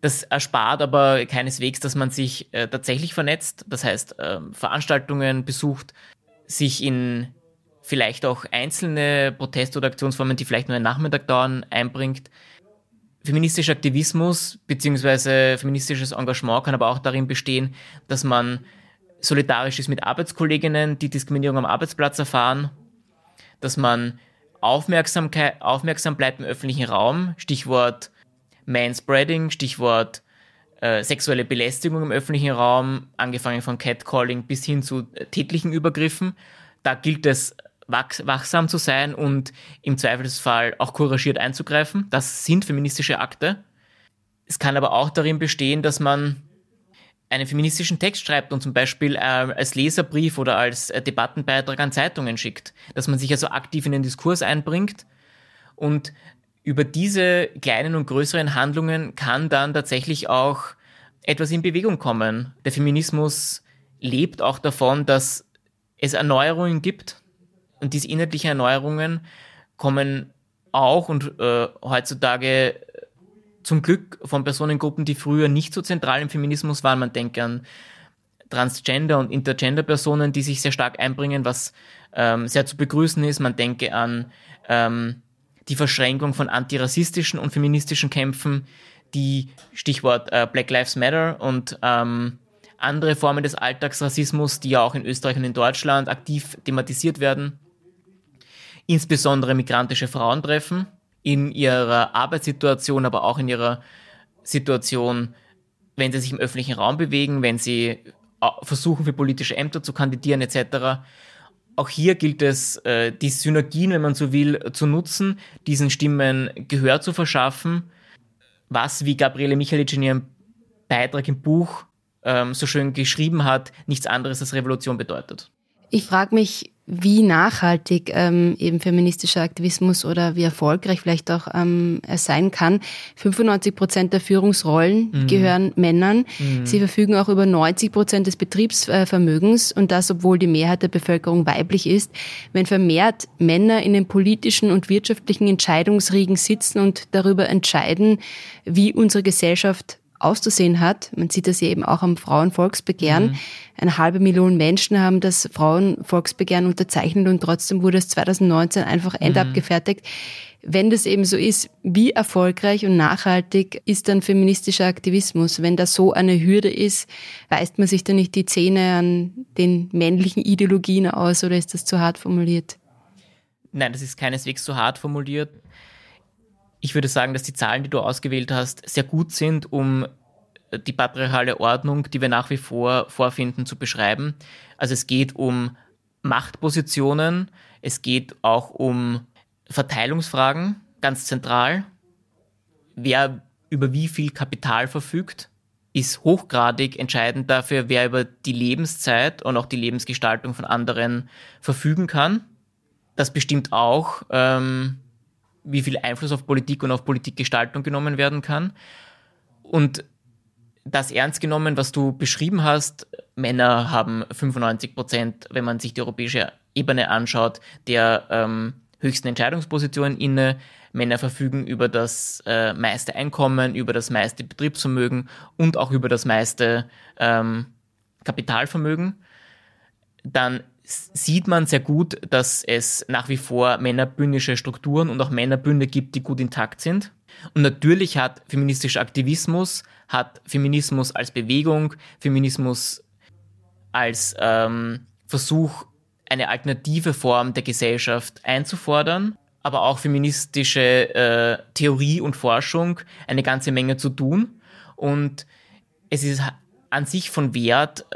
Das erspart aber keineswegs, dass man sich äh, tatsächlich vernetzt, das heißt äh, Veranstaltungen besucht, sich in vielleicht auch einzelne Protest- oder Aktionsformen, die vielleicht nur einen Nachmittag dauern, einbringt. Feministischer Aktivismus bzw. feministisches Engagement kann aber auch darin bestehen, dass man solidarisch ist mit Arbeitskolleginnen, die Diskriminierung am Arbeitsplatz erfahren, dass man Aufmerksamkeit, aufmerksam bleibt im öffentlichen Raum, Stichwort Manspreading, Stichwort äh, sexuelle Belästigung im öffentlichen Raum, angefangen von Catcalling bis hin zu äh, tätlichen Übergriffen. Da gilt es, wachsam zu sein und im Zweifelsfall auch couragiert einzugreifen. Das sind feministische Akte. Es kann aber auch darin bestehen, dass man einen feministischen Text schreibt und zum Beispiel äh, als Leserbrief oder als äh, Debattenbeitrag an Zeitungen schickt, dass man sich also aktiv in den Diskurs einbringt. Und über diese kleinen und größeren Handlungen kann dann tatsächlich auch etwas in Bewegung kommen. Der Feminismus lebt auch davon, dass es Erneuerungen gibt. Und diese inhaltlichen Erneuerungen kommen auch und äh, heutzutage zum Glück von Personengruppen, die früher nicht so zentral im Feminismus waren. Man denkt an Transgender- und Intergender-Personen, die sich sehr stark einbringen, was ähm, sehr zu begrüßen ist. Man denke an ähm, die Verschränkung von antirassistischen und feministischen Kämpfen, die Stichwort äh, Black Lives Matter und ähm, andere Formen des Alltagsrassismus, die ja auch in Österreich und in Deutschland aktiv thematisiert werden. Insbesondere migrantische Frauen treffen in ihrer Arbeitssituation, aber auch in ihrer Situation, wenn sie sich im öffentlichen Raum bewegen, wenn sie äh, versuchen, für politische Ämter zu kandidieren etc. Auch hier gilt es, äh, die Synergien, wenn man so will, zu nutzen, diesen Stimmen Gehör zu verschaffen, was, wie Gabriele Michalic in ihrem Beitrag im Buch ähm, so schön geschrieben hat, nichts anderes als Revolution bedeutet. Ich frage mich, wie nachhaltig ähm, eben feministischer Aktivismus oder wie erfolgreich vielleicht auch ähm, er sein kann. 95 Prozent der Führungsrollen mhm. gehören Männern. Mhm. Sie verfügen auch über 90 Prozent des Betriebsvermögens und das, obwohl die Mehrheit der Bevölkerung weiblich ist. Wenn vermehrt Männer in den politischen und wirtschaftlichen Entscheidungsriegen sitzen und darüber entscheiden, wie unsere Gesellschaft auszusehen hat. Man sieht das ja eben auch am Frauenvolksbegehren. Mhm. Eine halbe Million Menschen haben das Frauenvolksbegehren unterzeichnet und trotzdem wurde es 2019 einfach mhm. endabgefertigt. Wenn das eben so ist, wie erfolgreich und nachhaltig ist dann feministischer Aktivismus? Wenn das so eine Hürde ist, beißt man sich da nicht die Zähne an den männlichen Ideologien aus oder ist das zu hart formuliert? Nein, das ist keineswegs zu hart formuliert. Ich würde sagen, dass die Zahlen, die du ausgewählt hast, sehr gut sind, um die patriarchale Ordnung, die wir nach wie vor vorfinden, zu beschreiben. Also es geht um Machtpositionen, es geht auch um Verteilungsfragen, ganz zentral. Wer über wie viel Kapital verfügt, ist hochgradig entscheidend dafür, wer über die Lebenszeit und auch die Lebensgestaltung von anderen verfügen kann. Das bestimmt auch, ähm, wie viel Einfluss auf Politik und auf Politikgestaltung genommen werden kann. Und das ernst genommen, was du beschrieben hast, Männer haben 95 Prozent, wenn man sich die europäische Ebene anschaut, der ähm, höchsten Entscheidungspositionen inne. Männer verfügen über das äh, meiste Einkommen, über das meiste Betriebsvermögen und auch über das meiste ähm, Kapitalvermögen. Dann sieht man sehr gut, dass es nach wie vor männerbündische Strukturen und auch Männerbünde gibt, die gut intakt sind. Und natürlich hat feministischer Aktivismus, hat Feminismus als Bewegung, Feminismus als ähm, Versuch, eine alternative Form der Gesellschaft einzufordern, aber auch feministische äh, Theorie und Forschung eine ganze Menge zu tun. Und es ist an sich von Wert,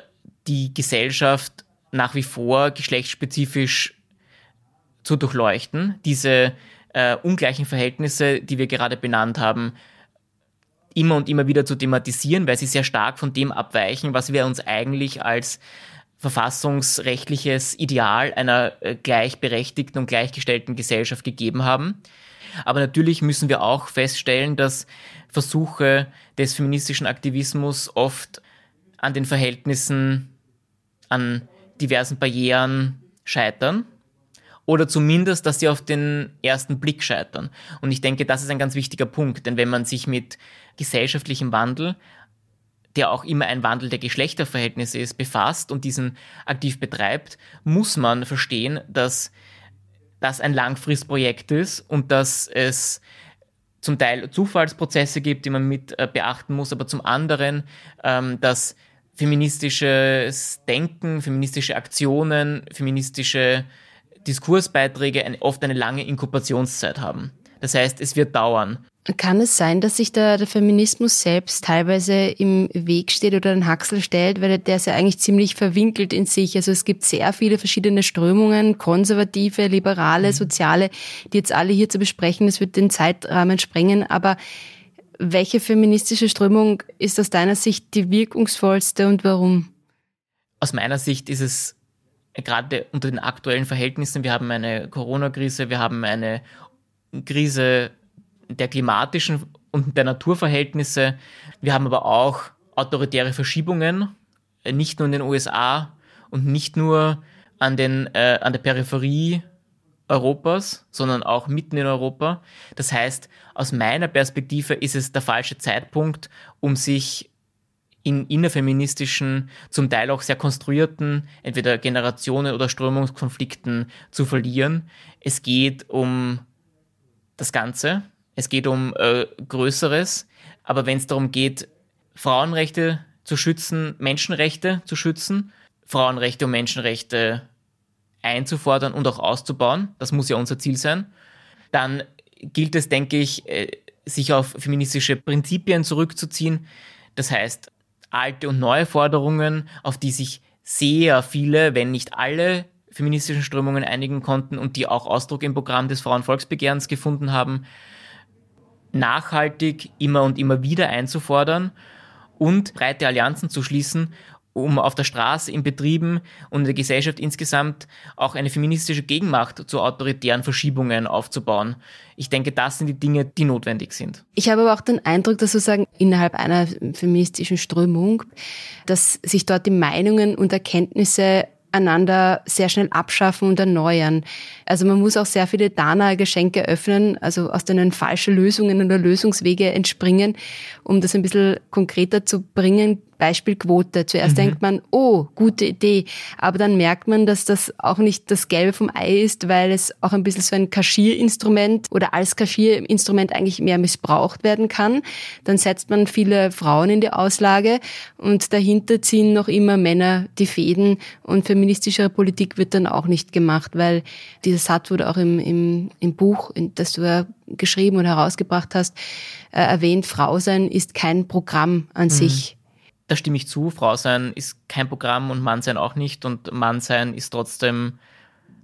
die Gesellschaft nach wie vor geschlechtsspezifisch zu durchleuchten, diese äh, ungleichen Verhältnisse, die wir gerade benannt haben, immer und immer wieder zu thematisieren, weil sie sehr stark von dem abweichen, was wir uns eigentlich als verfassungsrechtliches Ideal einer äh, gleichberechtigten und gleichgestellten Gesellschaft gegeben haben. Aber natürlich müssen wir auch feststellen, dass Versuche des feministischen Aktivismus oft an den Verhältnissen, an diversen Barrieren scheitern oder zumindest, dass sie auf den ersten Blick scheitern. Und ich denke, das ist ein ganz wichtiger Punkt, denn wenn man sich mit gesellschaftlichem Wandel, der auch immer ein Wandel der Geschlechterverhältnisse ist, befasst und diesen aktiv betreibt, muss man verstehen, dass das ein Langfristprojekt ist und dass es zum Teil Zufallsprozesse gibt, die man mit äh, beachten muss, aber zum anderen, ähm, dass feministisches Denken, feministische Aktionen, feministische Diskursbeiträge ein, oft eine lange Inkubationszeit haben. Das heißt, es wird dauern. Kann es sein, dass sich da der Feminismus selbst teilweise im Weg steht oder einen Haxel stellt, weil der ist ja eigentlich ziemlich verwinkelt in sich. Also es gibt sehr viele verschiedene Strömungen, konservative, liberale, mhm. soziale, die jetzt alle hier zu besprechen. Das wird den Zeitrahmen sprengen. Aber welche feministische Strömung ist aus deiner Sicht die wirkungsvollste und warum? Aus meiner Sicht ist es gerade unter den aktuellen Verhältnissen, wir haben eine Corona-Krise, wir haben eine Krise der klimatischen und der Naturverhältnisse, wir haben aber auch autoritäre Verschiebungen, nicht nur in den USA und nicht nur an, den, äh, an der Peripherie Europas, sondern auch mitten in Europa. Das heißt, aus meiner Perspektive ist es der falsche Zeitpunkt, um sich in innerfeministischen, zum Teil auch sehr konstruierten, entweder Generationen- oder Strömungskonflikten zu verlieren. Es geht um das Ganze, es geht um äh, Größeres, aber wenn es darum geht, Frauenrechte zu schützen, Menschenrechte zu schützen, Frauenrechte und Menschenrechte einzufordern und auch auszubauen, das muss ja unser Ziel sein, dann gilt es, denke ich, äh, sich auf feministische Prinzipien zurückzuziehen. Das heißt, alte und neue Forderungen, auf die sich sehr viele, wenn nicht alle feministischen Strömungen einigen konnten und die auch Ausdruck im Programm des Frauenvolksbegehrens gefunden haben, nachhaltig immer und immer wieder einzufordern und breite Allianzen zu schließen, um auf der Straße, in Betrieben und in der Gesellschaft insgesamt auch eine feministische Gegenmacht zu autoritären Verschiebungen aufzubauen. Ich denke, das sind die Dinge, die notwendig sind. Ich habe aber auch den Eindruck, dass sozusagen innerhalb einer feministischen Strömung, dass sich dort die Meinungen und Erkenntnisse einander sehr schnell abschaffen und erneuern. Also man muss auch sehr viele Dana-Geschenke öffnen, also aus denen falsche Lösungen oder Lösungswege entspringen, um das ein bisschen konkreter zu bringen. Beispiel Quote. Zuerst mhm. denkt man, oh, gute Idee. Aber dann merkt man, dass das auch nicht das Gelbe vom Ei ist, weil es auch ein bisschen so ein Kaschierinstrument oder als Kaschierinstrument eigentlich mehr missbraucht werden kann. Dann setzt man viele Frauen in die Auslage und dahinter ziehen noch immer Männer die Fäden und feministischere Politik wird dann auch nicht gemacht, weil dieser Satz wurde auch im, im, im Buch, das du ja geschrieben und herausgebracht hast, äh, erwähnt, Frau sein ist kein Programm an mhm. sich da stimme ich zu. Frau sein ist kein Programm und Mann sein auch nicht. Und Mann sein ist trotzdem,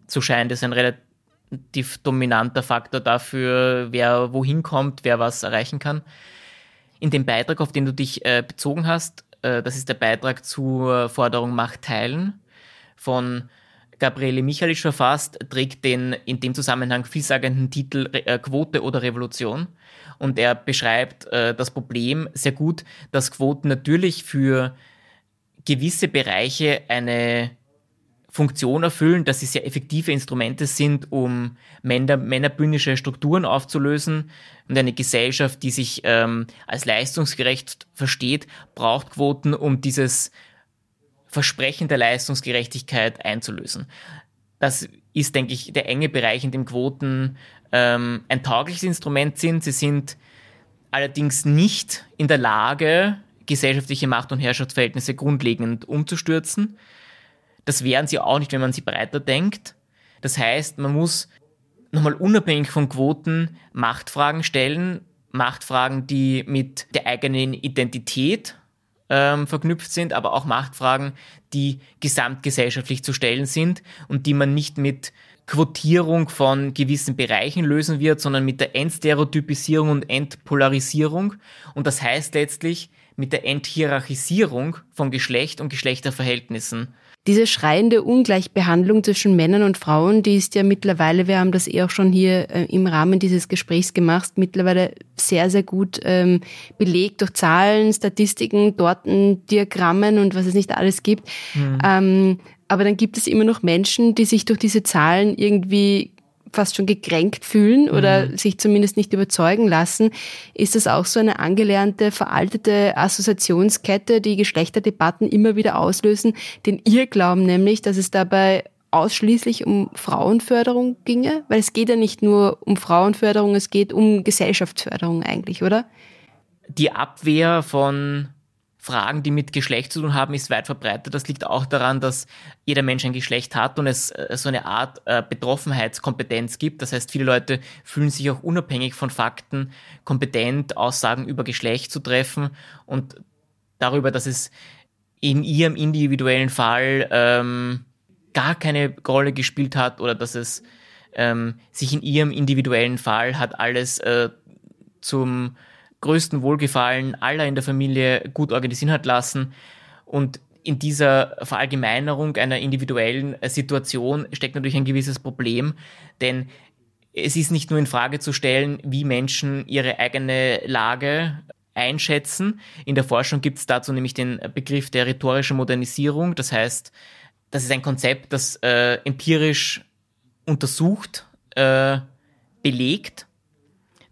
so scheint es, ein relativ dominanter Faktor dafür, wer wohin kommt, wer was erreichen kann. In dem Beitrag, auf den du dich äh, bezogen hast, äh, das ist der Beitrag zur Forderung Macht teilen von Gabriele Michalisch verfasst, trägt den in dem Zusammenhang vielsagenden Titel äh, Quote oder Revolution und er beschreibt äh, das Problem sehr gut, dass Quoten natürlich für gewisse Bereiche eine Funktion erfüllen, dass sie sehr effektive Instrumente sind, um Männer, männerbündische Strukturen aufzulösen. Und eine Gesellschaft, die sich ähm, als leistungsgerecht versteht, braucht Quoten, um dieses Versprechen der Leistungsgerechtigkeit einzulösen. Das ist, denke ich, der enge Bereich, in dem Quoten ähm, ein taugliches Instrument sind. Sie sind allerdings nicht in der Lage, gesellschaftliche Macht- und Herrschaftsverhältnisse grundlegend umzustürzen. Das wären sie auch nicht, wenn man sie breiter denkt. Das heißt, man muss nochmal unabhängig von Quoten Machtfragen stellen, Machtfragen, die mit der eigenen Identität ähm, verknüpft sind, aber auch Machtfragen, die gesamtgesellschaftlich zu stellen sind und die man nicht mit Quotierung von gewissen Bereichen lösen wird, sondern mit der Entstereotypisierung und Entpolarisierung. Und das heißt letztlich mit der Enthierarchisierung von Geschlecht und Geschlechterverhältnissen. Diese schreiende Ungleichbehandlung zwischen Männern und Frauen, die ist ja mittlerweile, wir haben das eh auch schon hier äh, im Rahmen dieses Gesprächs gemacht, mittlerweile sehr, sehr gut ähm, belegt durch Zahlen, Statistiken, Daten, Diagrammen und was es nicht alles gibt. Mhm. Ähm, aber dann gibt es immer noch Menschen, die sich durch diese Zahlen irgendwie fast schon gekränkt fühlen oder mhm. sich zumindest nicht überzeugen lassen. Ist das auch so eine angelernte, veraltete Assoziationskette, die Geschlechterdebatten immer wieder auslösen, den Irrglauben nämlich, dass es dabei ausschließlich um Frauenförderung ginge? Weil es geht ja nicht nur um Frauenförderung, es geht um Gesellschaftsförderung eigentlich, oder? Die Abwehr von Fragen, die mit Geschlecht zu tun haben, ist weit verbreitet. Das liegt auch daran, dass jeder Mensch ein Geschlecht hat und es äh, so eine Art äh, Betroffenheitskompetenz gibt. Das heißt, viele Leute fühlen sich auch unabhängig von Fakten kompetent, Aussagen über Geschlecht zu treffen und darüber, dass es in ihrem individuellen Fall ähm, gar keine Rolle gespielt hat oder dass es ähm, sich in ihrem individuellen Fall hat alles äh, zum größten Wohlgefallen aller in der Familie gut organisieren hat lassen. Und in dieser Verallgemeinerung einer individuellen Situation steckt natürlich ein gewisses Problem, denn es ist nicht nur in Frage zu stellen, wie Menschen ihre eigene Lage einschätzen. In der Forschung gibt es dazu nämlich den Begriff der rhetorischen Modernisierung. Das heißt, das ist ein Konzept, das äh, empirisch untersucht, äh, belegt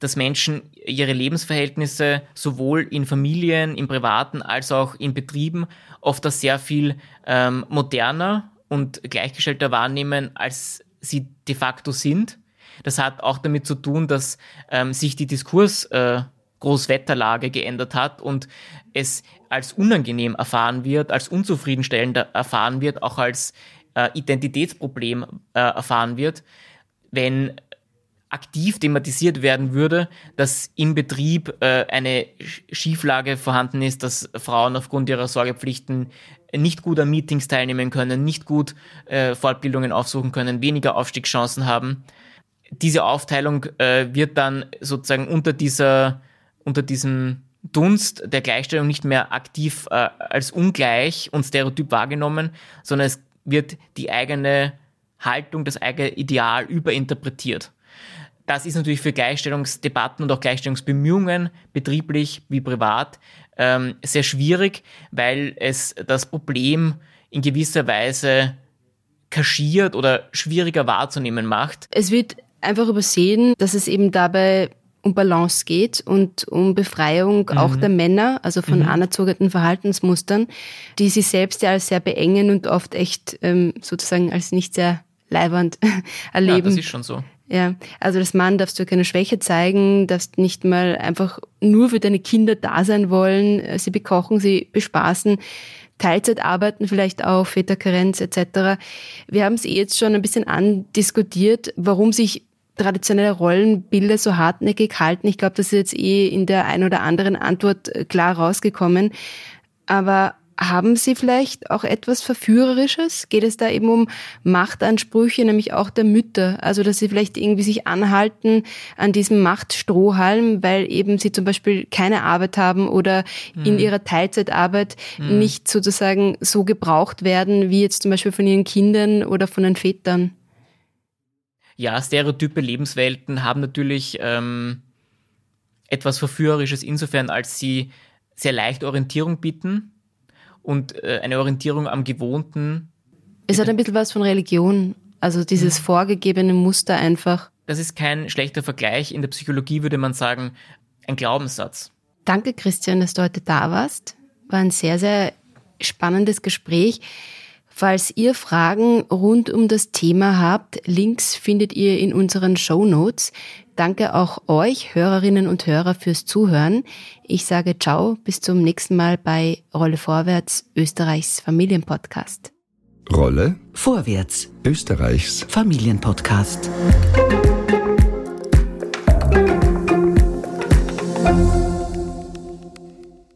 dass Menschen ihre Lebensverhältnisse sowohl in Familien, im Privaten als auch in Betrieben oft als sehr viel ähm, moderner und gleichgestellter wahrnehmen, als sie de facto sind. Das hat auch damit zu tun, dass ähm, sich die Diskurs äh, Großwetterlage geändert hat und es als unangenehm erfahren wird, als unzufriedenstellend erfahren wird, auch als äh, Identitätsproblem äh, erfahren wird, wenn aktiv thematisiert werden würde, dass im Betrieb äh, eine Schieflage vorhanden ist, dass Frauen aufgrund ihrer Sorgepflichten nicht gut an Meetings teilnehmen können, nicht gut äh, Fortbildungen aufsuchen können, weniger Aufstiegschancen haben. Diese Aufteilung äh, wird dann sozusagen unter dieser, unter diesem Dunst der Gleichstellung nicht mehr aktiv äh, als ungleich und stereotyp wahrgenommen, sondern es wird die eigene Haltung, das eigene Ideal überinterpretiert. Das ist natürlich für Gleichstellungsdebatten und auch Gleichstellungsbemühungen, betrieblich wie privat, ähm, sehr schwierig, weil es das Problem in gewisser Weise kaschiert oder schwieriger wahrzunehmen macht. Es wird einfach übersehen, dass es eben dabei um Balance geht und um Befreiung mhm. auch der Männer, also von mhm. anerzogenen Verhaltensmustern, die sie selbst ja als sehr beengen und oft echt ähm, sozusagen als nicht sehr leibernd erleben. Ja, das ist schon so. Ja, also als Mann darfst du keine Schwäche zeigen, darfst nicht mal einfach nur für deine Kinder da sein wollen, sie bekochen, sie bespaßen, Teilzeit arbeiten vielleicht auch, Väterkarenz etc. Wir haben es eh jetzt schon ein bisschen andiskutiert, warum sich traditionelle Rollenbilder so hartnäckig halten. Ich glaube, das ist jetzt eh in der ein oder anderen Antwort äh, klar rausgekommen. Aber haben Sie vielleicht auch etwas Verführerisches? Geht es da eben um Machtansprüche, nämlich auch der Mütter? Also, dass sie vielleicht irgendwie sich anhalten an diesem Machtstrohhalm, weil eben sie zum Beispiel keine Arbeit haben oder mhm. in ihrer Teilzeitarbeit mhm. nicht sozusagen so gebraucht werden, wie jetzt zum Beispiel von ihren Kindern oder von den Vätern? Ja, stereotype Lebenswelten haben natürlich ähm, etwas Verführerisches insofern, als sie sehr leicht Orientierung bieten und äh, eine Orientierung am Gewohnten. Es hat ein bisschen was von Religion, also dieses mhm. vorgegebene Muster einfach. Das ist kein schlechter Vergleich. In der Psychologie würde man sagen, ein Glaubenssatz. Danke, Christian, dass du heute da warst. War ein sehr, sehr spannendes Gespräch. Falls ihr Fragen rund um das Thema habt, Links findet ihr in unseren Show Notes. Danke auch euch, Hörerinnen und Hörer, fürs Zuhören. Ich sage ciao, bis zum nächsten Mal bei Rolle Vorwärts, Österreichs Familienpodcast. Rolle Vorwärts, Österreichs Familienpodcast.